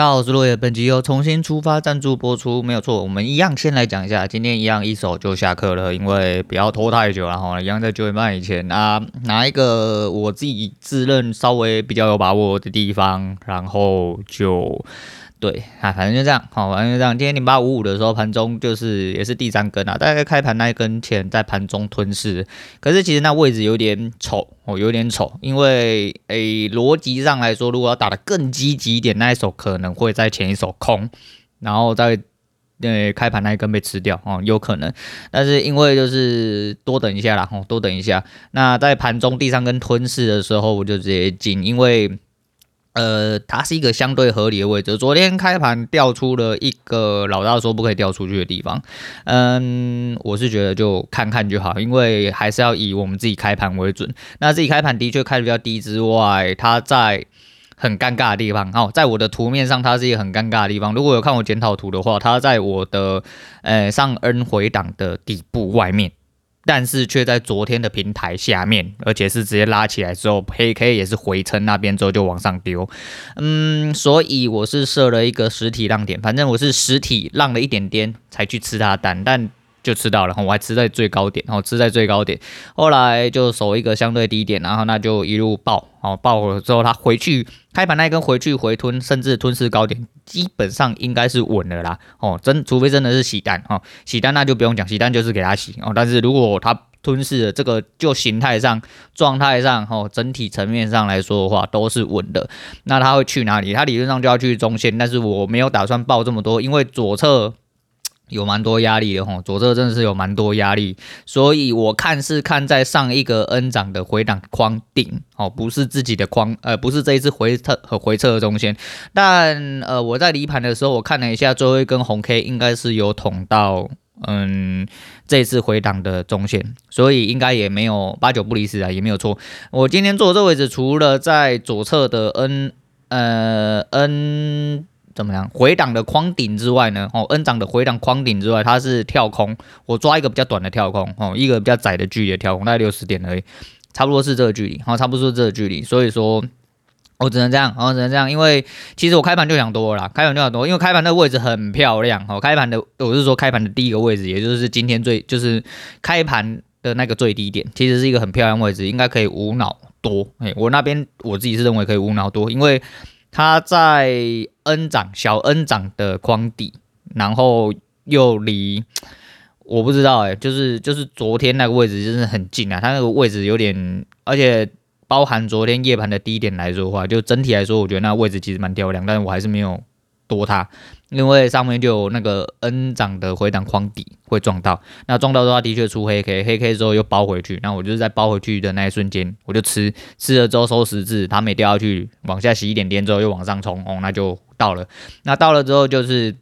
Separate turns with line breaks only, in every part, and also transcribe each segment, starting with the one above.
大家好，我是落叶。本集由重新出发赞助播出，没有错。我们一样先来讲一下，今天一样一手就下课了，因为不要拖太久然后。一样在九点半以前啊，拿一个我自己自认稍微比较有把握的地方，然后就。对啊，反正就这样，好，反正就这样。今天零八五五的时候，盘中就是也是第三根啊，大概开盘那一根前在盘中吞噬，可是其实那位置有点丑哦，有点丑，因为诶逻辑上来说，如果要打得更积极一点，那一手可能会在前一手空，然后再呃开盘那一根被吃掉哦，有可能。但是因为就是多等一下啦，哦，多等一下。那在盘中第三根吞噬的时候，我就直接进，因为。呃，它是一个相对合理的位置。昨天开盘调出了一个老大说不可以调出去的地方，嗯，我是觉得就看看就好，因为还是要以我们自己开盘为准。那自己开盘的确开的比较低之外，它在很尴尬的地方哦，在我的图面上它是一个很尴尬的地方。如果有看我检讨图的话，它在我的呃上 N 回档的底部外面。但是却在昨天的平台下面，而且是直接拉起来之后，黑 K 也是回撑那边之后就往上丢，嗯，所以我是设了一个实体浪点，反正我是实体浪了一点点才去吃它的单，但就吃到了，我还吃在最高点，然后吃在最高点，后来就守一个相对低点，然后那就一路爆，哦，爆了之后它回去开盘那一根回去回吞，甚至吞噬高点，基本上应该是稳了啦，哦，真除非真的是洗单，哦，洗单那就不用讲，洗单就是给它洗，哦，但是如果它吞噬了这个，就形态上、状态上，哦，整体层面上来说的话都是稳的，那它会去哪里？它理论上就要去中线，但是我没有打算爆这么多，因为左侧。有蛮多压力的吼，左侧真的是有蛮多压力，所以我看是看在上一个 N 涨的回档框顶哦，不是自己的框，呃，不是这一次回撤和回撤的中线，但呃，我在离盘的时候，我看了一下最后一根红 K，应该是有捅到嗯这一次回档的中线，所以应该也没有八九不离十啊，也没有错。我今天坐这位置，除了在左侧的 N 呃 N。怎么样？回档的框顶之外呢？哦，N 涨的回档框顶之外，它是跳空。我抓一个比较短的跳空，哦，一个比较窄的距离的跳空，大概六十点而已，差不多是这个距离，好，差不多是这个距离。所以说，我只能这样，哦，只能这样，因为其实我开盘就想多了啦，开盘就想多，因为开盘的位置很漂亮，哦，开盘的我是说开盘的第一个位置，也就是今天最就是开盘的那个最低点，其实是一个很漂亮位置，应该可以无脑多。哎，我那边我自己是认为可以无脑多，因为。它在 N 长小 N 长的框底，然后又离我不知道哎、就是就是昨天那个位置就是很近啊，它那个位置有点，而且包含昨天夜盘的低点来说的话，就整体来说，我觉得那位置其实蛮漂亮，但是我还是没有多它。因为上面就有那个 N 涨的回档框底会撞到，那撞到的话的确出黑 K，黑 K 之后又包回去，那我就是在包回去的那一瞬间，我就吃吃了之后收十字，它没掉下去，往下洗一点点之后又往上冲，哦，那就到了，那到了之后就是，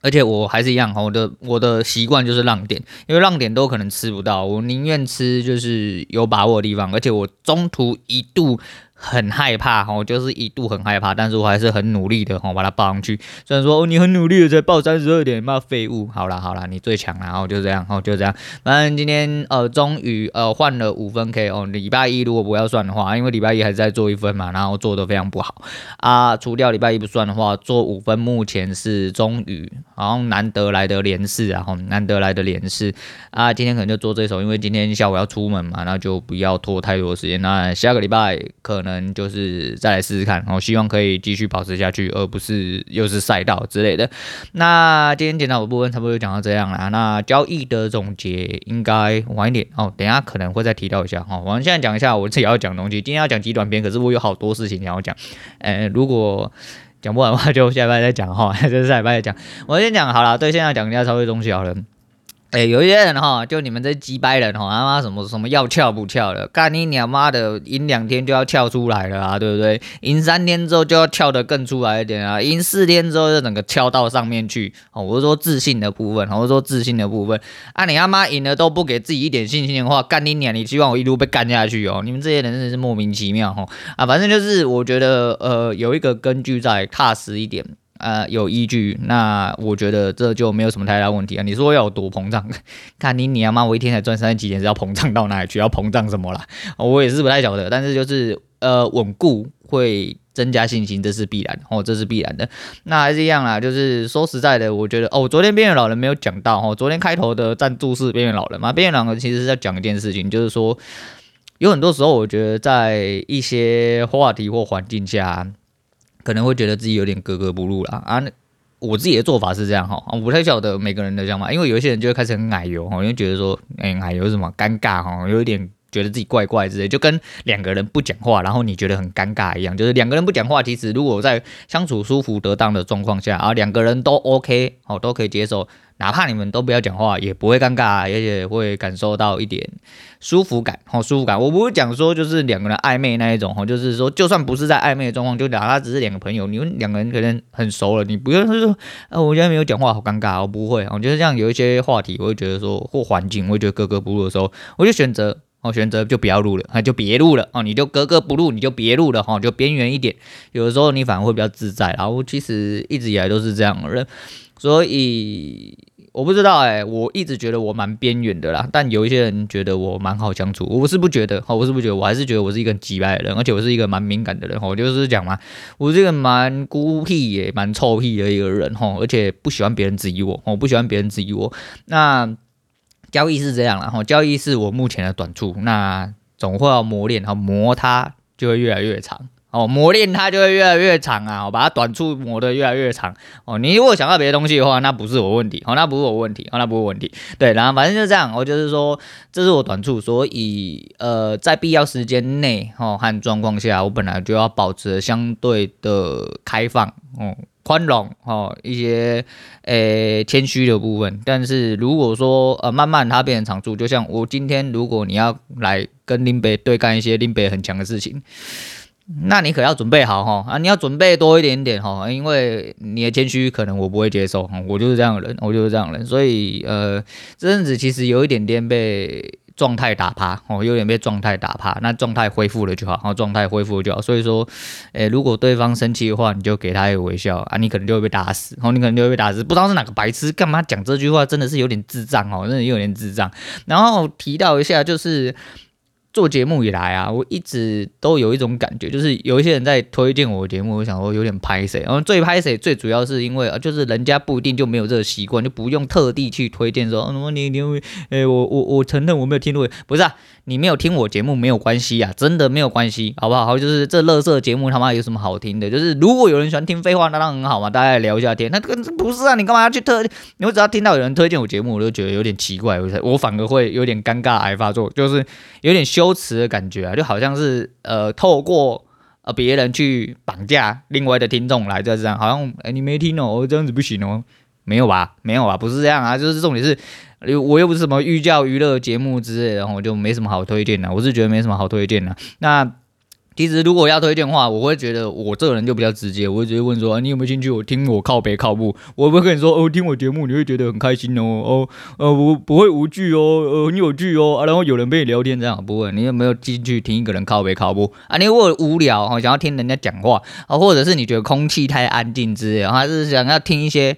而且我还是一样，我的我的习惯就是浪点，因为浪点都可能吃不到，我宁愿吃就是有把握的地方，而且我中途一度。很害怕哈，就是一度很害怕，但是我还是很努力的哈，把它报上去。虽然说哦，你很努力的才报三十二点，妈废物！好啦好啦，你最强了，然后就这样，哦就这样。反正今天呃，终于呃换了五分 K 哦。礼拜一如果不要算的话，因为礼拜一还是在做一分嘛，然后做的非常不好啊。除掉礼拜一不算的话，做五分目前是终于好像难得来的连试啊，难得来的连试啊。今天可能就做这首，因为今天下午要出门嘛，那就不要拖太多时间。那下个礼拜可能。嗯，就是再来试试看，我希望可以继续保持下去，而不是又是赛道之类的。那今天检讨的部分差不多就讲到这样了。那交易的总结应该晚一点哦，等下可能会再提到一下哈。我们现在讲一下我自己要讲的东西。今天要讲极短篇，可是我有好多事情想要讲。呃，如果讲不完的话，就下礼拜再讲哈，就是下礼拜再讲。我先讲好了，对，现在讲一下稍微东西好了。哎、有一些人哈，就你们这鸡掰人哈，他妈什么什么要翘不翘的，干你娘妈的，赢两天就要翘出来了啊，对不对？赢三天之后就要翘得更出来一点啊，赢四天之后就整个翘到上面去。哦，我是说自信的部分，我是说自信的部分。啊，你他妈赢了都不给自己一点信心的话，干你娘！你希望我一路被干下去哦？你们这些人真的是莫名其妙哈啊！反正就是我觉得呃有一个根据在踏实一点。呃，有依据，那我觉得这就没有什么太大问题啊。你说要有多膨胀？看你你他妈，我一天才赚三十几点，是要膨胀到哪里去？要膨胀什么啦？我也是不太晓得，但是就是呃，稳固会增加信心，这是必然哦，这是必然的。那还是一样啦，就是说实在的，我觉得哦，昨天边缘老人没有讲到哦，昨天开头的赞助是边缘老人嘛，边缘老人其实是在讲一件事情，就是说有很多时候，我觉得在一些话题或环境下，可能会觉得自己有点格格不入啦啊。我自己的做法是这样哈，我不太晓得每个人的想法，因为有一些人就会开始很矮油哈，因为觉得说，哎，矮油什么尴尬哈，有一点。觉得自己怪怪之类，就跟两个人不讲话，然后你觉得很尴尬一样。就是两个人不讲话，其实如果在相处舒服得当的状况下，啊，两个人都 OK，哦，都可以接受，哪怕你们都不要讲话，也不会尴尬，而且会感受到一点舒服感，哦，舒服感。我不会讲说就是两个人暧昧那一种，哦，就是说就算不是在暧昧的状况，就哪怕只是两个朋友，你们两个人可能很熟了，你不用说，啊，我现在没有讲话，好尴尬，我不会。我觉得这样有一些话题，我会觉得说或环境，我会觉得格格不入的时候，我就选择。哦，选择就不要录了，那就别录了哦，你就格格不入，你就别录了哈，就边缘一点。有的时候你反而会比较自在。然后其实一直以来都是这样的人，所以我不知道哎，我一直觉得我蛮边缘的啦。但有一些人觉得我蛮好相处，我是不觉得哈，我是不觉得，我还是觉得我是一个很机掰的人，而且我是一个蛮敏感的人。我就是讲嘛，我是一个蛮孤僻也蛮臭屁的一个人哈，而且不喜欢别人质疑我，我不喜欢别人质疑我。那。交易是这样，然后交易是我目前的短处，那总会要磨练，然磨它就会越来越长，哦，磨练它就会越来越长啊，我把它短处磨得越来越长，哦，你如果想到别的东西的话，那不是我问题，哦，那不是我问题，哦，那不是问题，对，然后反正就这样，我就是说这是我短处，所以呃，在必要时间内，哦，和状况下，我本来就要保持相对的开放，哦。宽容哦，一些诶谦虚的部分，但是如果说呃慢慢它变成长处，就像我今天如果你要来跟林北对干一些林北很强的事情，那你可要准备好哈啊，你要准备多一点点哈，因为你的谦虚可能我不会接受，我就是这样的人，我就是这样的人，所以呃这阵子其实有一点点被。状态打趴哦，有点被状态打趴，那状态恢复了就好，然后状态恢复了就好。所以说，诶、如果对方生气的话，你就给他一个微笑啊，你可能就会被打死，然后你可能就会被打死。不知道是哪个白痴干嘛讲这句话，真的是有点智障哦，真的有点智障。然后提到一下就是。做节目以来啊，我一直都有一种感觉，就是有一些人在推荐我节目，我想说有点拍谁。然后最拍谁，最主要是因为啊，就是人家不一定就没有这个习惯，就不用特地去推荐说什么你你诶、欸，我我我承认我没有听过，不是啊，你没有听我节目没有关系啊，真的没有关系，好不好？好，就是这乐色节目他妈有什么好听的？就是如果有人喜欢听废话，那当然很好嘛，大家聊一下天。那这个不是啊，你干嘛要去特？你只要听到有人推荐我节目，我就觉得有点奇怪，我我反而会有点尴尬癌发作，就是有点羞羞耻的感觉啊，就好像是呃透过呃别人去绑架另外的听众来这样，好像哎、你没听哦，这样子不行哦，没有吧？没有吧？不是这样啊，就是重点是，我又不是什么寓教于乐节目之类的，然后我就没什么好推荐的，我是觉得没什么好推荐的，那。其实如果要推荐的话，我会觉得我这个人就比较直接，我会直接问说，啊，你有没有兴趣？我听我靠北靠北，我不会跟你说哦，听我节目你会觉得很开心哦，哦，呃，我不会无趣哦，呃，很有趣哦，啊，然后有人陪你聊天这样，不会，你有没有兴趣听一个人靠北靠北啊？你如果无聊哈，想要听人家讲话啊，或者是你觉得空气太安静之类，还是想要听一些。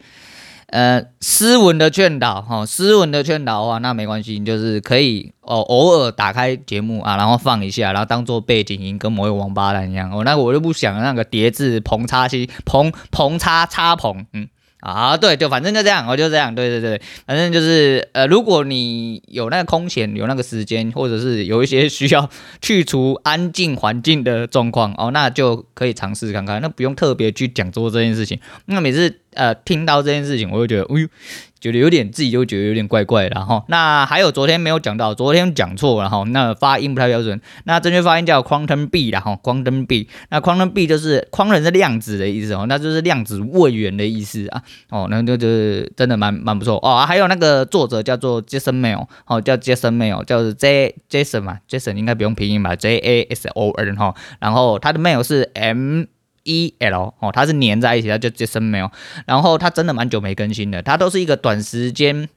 呃，斯文的劝导哈，斯文的劝导的话，那没关系，就是可以哦，偶尔打开节目啊，然后放一下，然后当做背景音，跟某一个王八蛋一样。哦，那我就不想那个叠字棚叉七棚棚叉叉棚，嗯。啊，对，就反正就这样，我就这样，对对对，反正就是，呃，如果你有那个空闲，有那个时间，或者是有一些需要去除安静环境的状况，哦，那就可以尝试看看，那不用特别去讲做这件事情。那每次呃听到这件事情，我就觉得，哎呦。觉得有点自己就觉得有点怪怪的，然后那还有昨天没有讲到，昨天讲错了哈，那发音不太标准，那正确发音叫 quantum B 啦哈，quantum B，那 quantum B 就是框人是量子的意思哦，那就是量子位元的意思啊，哦，那就就是真的蛮蛮不错。哦，还有那个作者叫做 Jason Mail，哦叫 Jason Mail，叫 J Jason 嘛，Jason 应该不用拼音吧，J A S O N 哈，然后他的 mail 是 M。E L 哦，它是粘在一起，它就 Jason Mail，然后它真的蛮久没更新的，它都是一个短时间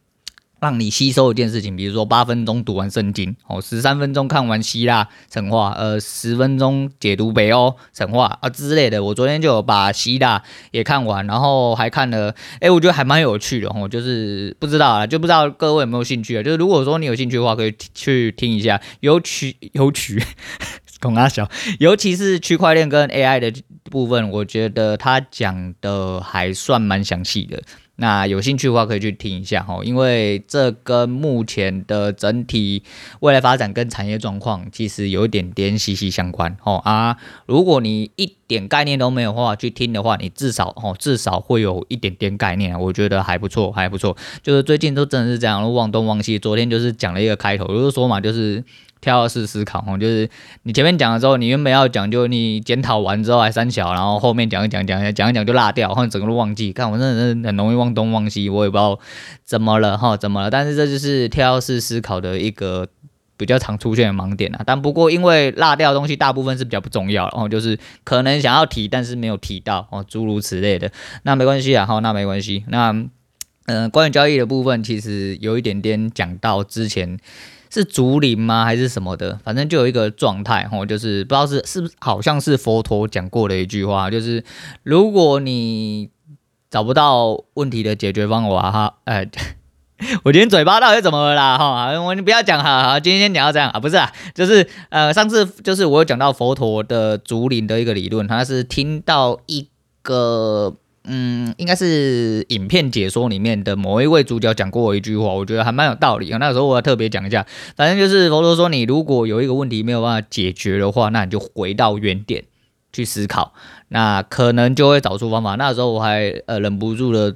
让你吸收一件事情，比如说八分钟读完圣经，哦，十三分钟看完希腊神话，呃，十分钟解读北欧神话啊之类的。我昨天就有把希腊也看完，然后还看了，哎，我觉得还蛮有趣的哦，就是不知道啊，就不知道各位有没有兴趣啊？就是如果说你有兴趣的话，可以去听一下，有曲有曲。公阿小，尤其是区块链跟 AI 的部分，我觉得他讲的还算蛮详细的。那有兴趣的话，可以去听一下哈，因为这跟目前的整体未来发展跟产业状况其实有一点点息息相关哦啊。如果你一点概念都没有的话，去听的话，你至少哦至少会有一点点概念，我觉得还不错，还不错。就是最近都真的是这样，忘东忘西。昨天就是讲了一个开头，就是说嘛，就是。跳跃式思考哦，就是你前面讲的时候，你原本要讲，就你检讨完之后还三小，然后后面讲一讲讲一讲一讲就落掉，或者整个都忘记。看我真的是很容易忘东忘西，我也不知道怎么了哈，怎么了？但是这就是跳跃式思考的一个比较常出现的盲点啊。但不过因为落掉的东西大部分是比较不重要，然后就是可能想要提，但是没有提到哦，诸如此类的。那没关系啊，好，那没关系。那嗯、关于交易的部分，其实有一点点讲到之前。是竹林吗？还是什么的？反正就有一个状态，吼，就是不知道是是不是，好像是佛陀讲过的一句话，就是如果你找不到问题的解决方法，哈，哎，我今天嘴巴到底怎么了啦？哈，我你不要讲哈，好，今天先讲到这样啊，不是啊，就是呃，上次就是我有讲到佛陀的竹林的一个理论，他是听到一个。嗯，应该是影片解说里面的某一位主角讲过我一句话，我觉得还蛮有道理啊。那时候我要特别讲一下，反正就是佛陀说，你如果有一个问题没有办法解决的话，那你就回到原点去思考，那可能就会找出方法。那时候我还呃忍不住的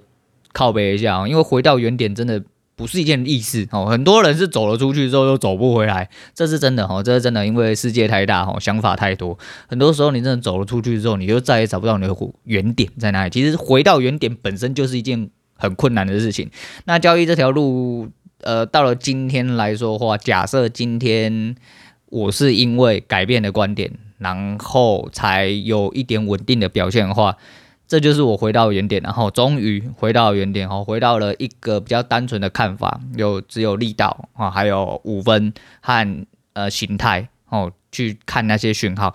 靠背一下，因为回到原点真的。不是一件易事哦，很多人是走了出去之后又走不回来，这是真的哦，这是真的，因为世界太大哦，想法太多，很多时候你真的走了出去之后，你就再也找不到你的原点在哪里。其实回到原点本身就是一件很困难的事情。那交易这条路，呃，到了今天来说的话，假设今天我是因为改变的观点，然后才有一点稳定的表现的话。这就是我回到原点，然后终于回到原点，哦，回到了一个比较单纯的看法，有只有力道啊，还有五分和呃形态哦，去看那些讯号，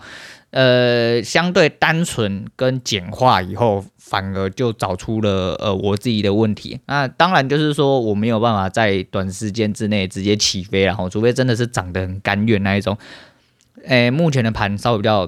呃，相对单纯跟简化以后，反而就找出了呃我自己的问题。那当然就是说我没有办法在短时间之内直接起飞，然后除非真的是涨得很甘愿那一种。诶，目前的盘稍微比较。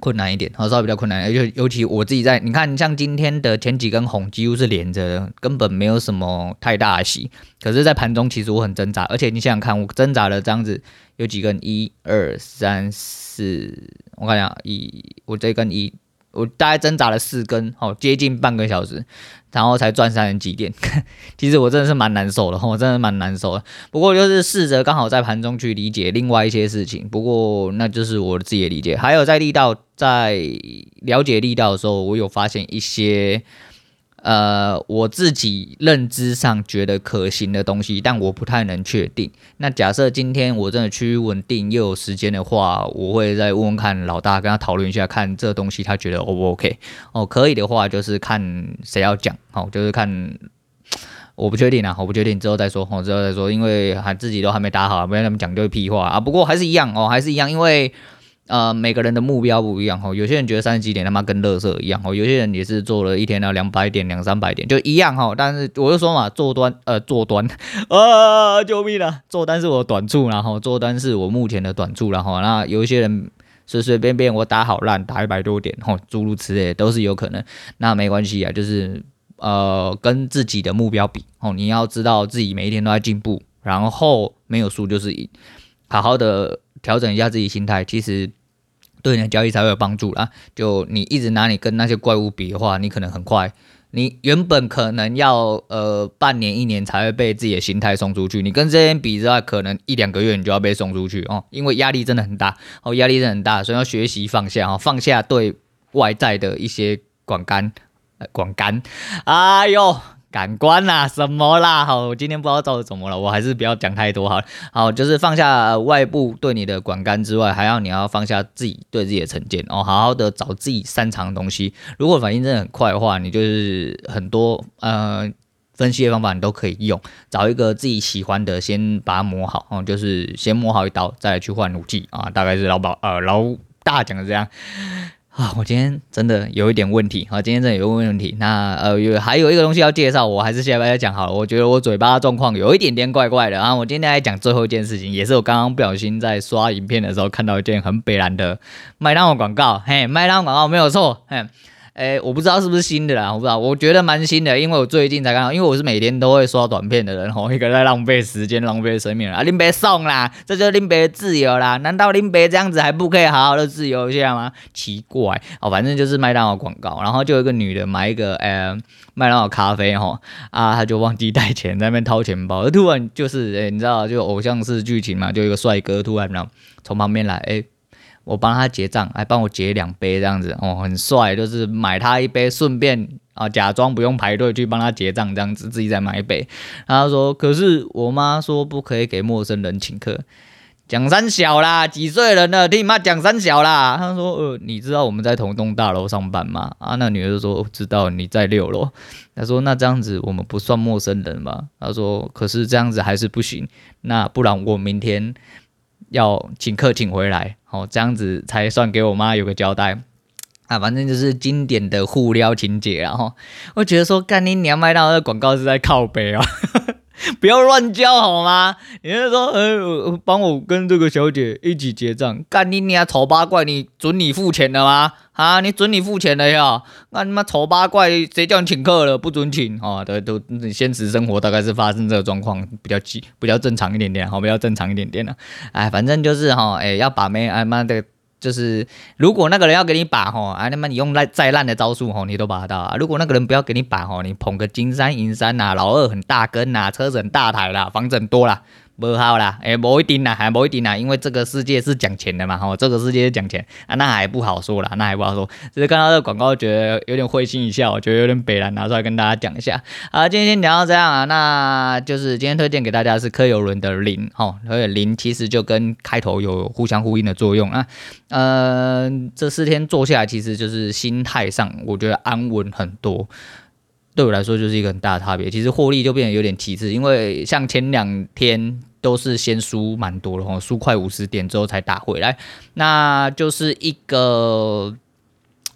困难一点，好稍微比较困难，而且尤其我自己在，你看像今天的前几根红几乎是连着的，根本没有什么太大的戏。可是，在盘中其实我很挣扎，而且你想想看，我挣扎了这样子有几根，一二三四，我看一下，一我这根一，我大概挣扎了四根，好接近半个小时。然后才赚三十几点，其实我真的是蛮难受的，我真的蛮难受的。不过就是试着刚好在盘中去理解另外一些事情，不过那就是我自己的理解。还有在力道，在了解力道的时候，我有发现一些。呃，我自己认知上觉得可行的东西，但我不太能确定。那假设今天我真的趋于稳定又有时间的话，我会再问问看老大，跟他讨论一下，看这东西他觉得 O 不 OK？哦，可以的话就是看谁要讲，哦，就是看我不确定啊，我不确定之后再说，哦，之后再说，因为还自己都还没打好，不要那么讲就是屁话啊。不过还是一样哦，还是一样，因为。呃，每个人的目标不一样哈，有些人觉得三十几点他妈跟乐色一样哈，有些人也是做了一天要两百点、两三百点就一样哈。但是我就说嘛，做单呃做单啊，救命啊！做单是我短处，然后做单是我目前的短处，然后那有一些人随随便便我打好烂打一百多点哈，诸如此类都是有可能。那没关系啊，就是呃跟自己的目标比哦，你要知道自己每一天都在进步，然后没有输就是赢，好好的。调整一下自己心态，其实对你的交易才会有帮助啦。就你一直拿你跟那些怪物比的话，你可能很快，你原本可能要呃半年一年才会被自己的心态送出去，你跟这些人比之外，可能一两个月你就要被送出去哦，因为压力真的很大哦，压力真的很大，所以要学习放下哦，放下对外在的一些管干、管干，哎呦。感官啦、啊，什么啦？好，我今天不知道造的怎么了，我还是不要讲太多好。好，就是放下外部对你的管干之外，还要你要放下自己对自己的成见哦，好好的找自己擅长的东西。如果反应真的很快的话，你就是很多呃分析的方法你都可以用，找一个自己喜欢的，先把它磨好哦，就是先磨好一刀，再去换武器啊。大概是老宝呃老大讲的这样。啊，我今天真的有一点问题啊，今天真的有问问题。那呃，有还有一个东西要介绍，我还是先跟大家讲好了。我觉得我嘴巴状况有一点点怪怪的啊。我今天来讲最后一件事情，也是我刚刚不小心在刷影片的时候看到一件很北兰的麦当劳广告。嘿，麦当劳广告没有错，嘿。哎，我不知道是不是新的啦，我不知道，我觉得蛮新的，因为我最近才看到，因为我是每天都会刷短片的人，吼，一个在浪费时间、浪费生命啊！林别送啦，这就是林别自由啦，难道林别这样子还不可以好好的自由一下吗？奇怪哦，反正就是麦当劳广告，然后就有一个女的买一个呃麦当劳咖啡，吼啊，她就忘记带钱，在那边掏钱包，突然就是哎，你知道就偶像式剧情嘛，就一个帅哥突然呢从旁边来，哎。我帮他结账，还帮我结两杯这样子哦，很帅，就是买他一杯，顺便啊假装不用排队去帮他结账这样子，自己再买一杯。他说，可是我妈说不可以给陌生人请客，讲三小啦，几岁人了，听你妈讲三小啦。他说，呃，你知道我们在同栋大楼上班吗？啊，那女的就说，我知道你在六楼。他说，那这样子我们不算陌生人吗？他说，可是这样子还是不行，那不然我明天。要请客请回来，哦，这样子才算给我妈有个交代啊！反正就是经典的互撩情节，然后我觉得说，干你娘麦当劳的广告是在靠北啊。不要乱叫好吗？你是说，呃，帮我跟这个小姐一起结账？干你娘丑八怪！你准你付钱了吗？啊，你准你付钱了呀？那你妈丑八怪，谁叫你请客了？不准请啊！对，都现实生活大概是发生这个状况，比较急，比较正常一点点，好，比较正常一点点了。哎，反正就是哈，哎，要把妹，哎妈的。就是如果那个人要给你把吼，啊那么你用烂再烂的招数吼，你都把得到啊。如果那个人不要给你把吼，你捧个金山银山呐，老二很大根呐，车子很大台啦，房子很多啦。不好啦，哎、不一定啦，还不一定啦，因为这个世界是讲钱的嘛，吼，这个世界是讲钱啊，那还不好说啦，那还不好说。只是看到这个广告，觉得有点会心一笑，我觉得有点北然，拿出来跟大家讲一下。好，今天先聊到这样啊，那就是今天推荐给大家是柯有伦的零，吼，而且零其实就跟开头有互相呼应的作用啊。呃，这四天做下来，其实就是心态上，我觉得安稳很多。对我来说就是一个很大的差别，其实获利就变得有点其次，因为像前两天都是先输蛮多的哦，输快五十点之后才打回来，那就是一个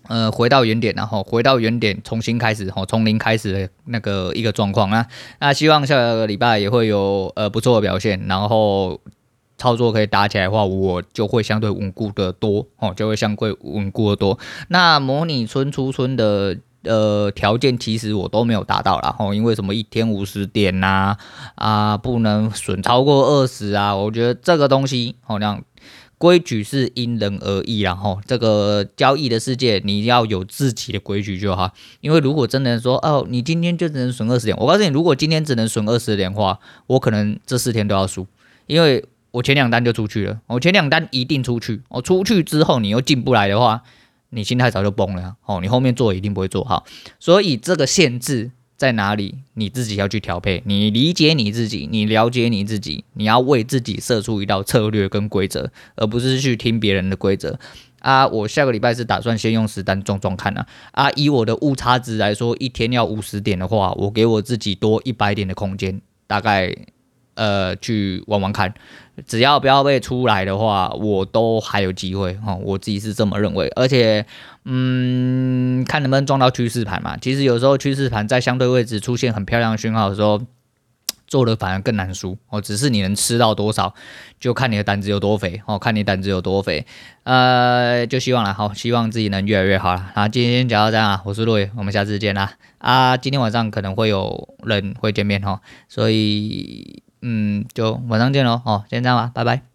呃回到原点，然后回到原点重新开始，吼从零开始的那个一个状况啊，那希望下个礼拜也会有呃不错的表现，然后操作可以打起来的话，我就会相对稳固的多哦，就会相对稳固的多。那模拟村出村的。呃，条件其实我都没有达到啦，吼，因为什么一天五十点呐，啊，啊，不能损超过二十啊，我觉得这个东西，好像规矩是因人而异然后，这个交易的世界你要有自己的规矩就好，因为如果真的说，哦，你今天就只能损二十点，我告诉你，如果今天只能损二十点的话，我可能这四天都要输，因为我前两单就出去了，我前两单一定出去，我出去之后你又进不来的话。你心态早就崩了哦，你后面做一定不会做好，所以这个限制在哪里？你自己要去调配，你理解你自己，你了解你自己，你要为自己设出一道策略跟规则，而不是去听别人的规则啊。我下个礼拜是打算先用实单撞撞看啊啊，以我的误差值来说，一天要五十点的话，我给我自己多一百点的空间，大概。呃，去玩玩看，只要不要被出来的话，我都还有机会哈。我自己是这么认为，而且，嗯，看能不能撞到趋势盘嘛。其实有时候趋势盘在相对位置出现很漂亮的讯号的时候，做的反而更难输哦。只是你能吃到多少，就看你的胆子有多肥哦，看你胆子有多肥。呃，就希望了，好，希望自己能越来越好了。好，今天讲到这样啊，我是陆伟，我们下次见啦。啊，今天晚上可能会有人会见面哦，所以。嗯，就晚上见喽，哦，先这样吧，拜拜。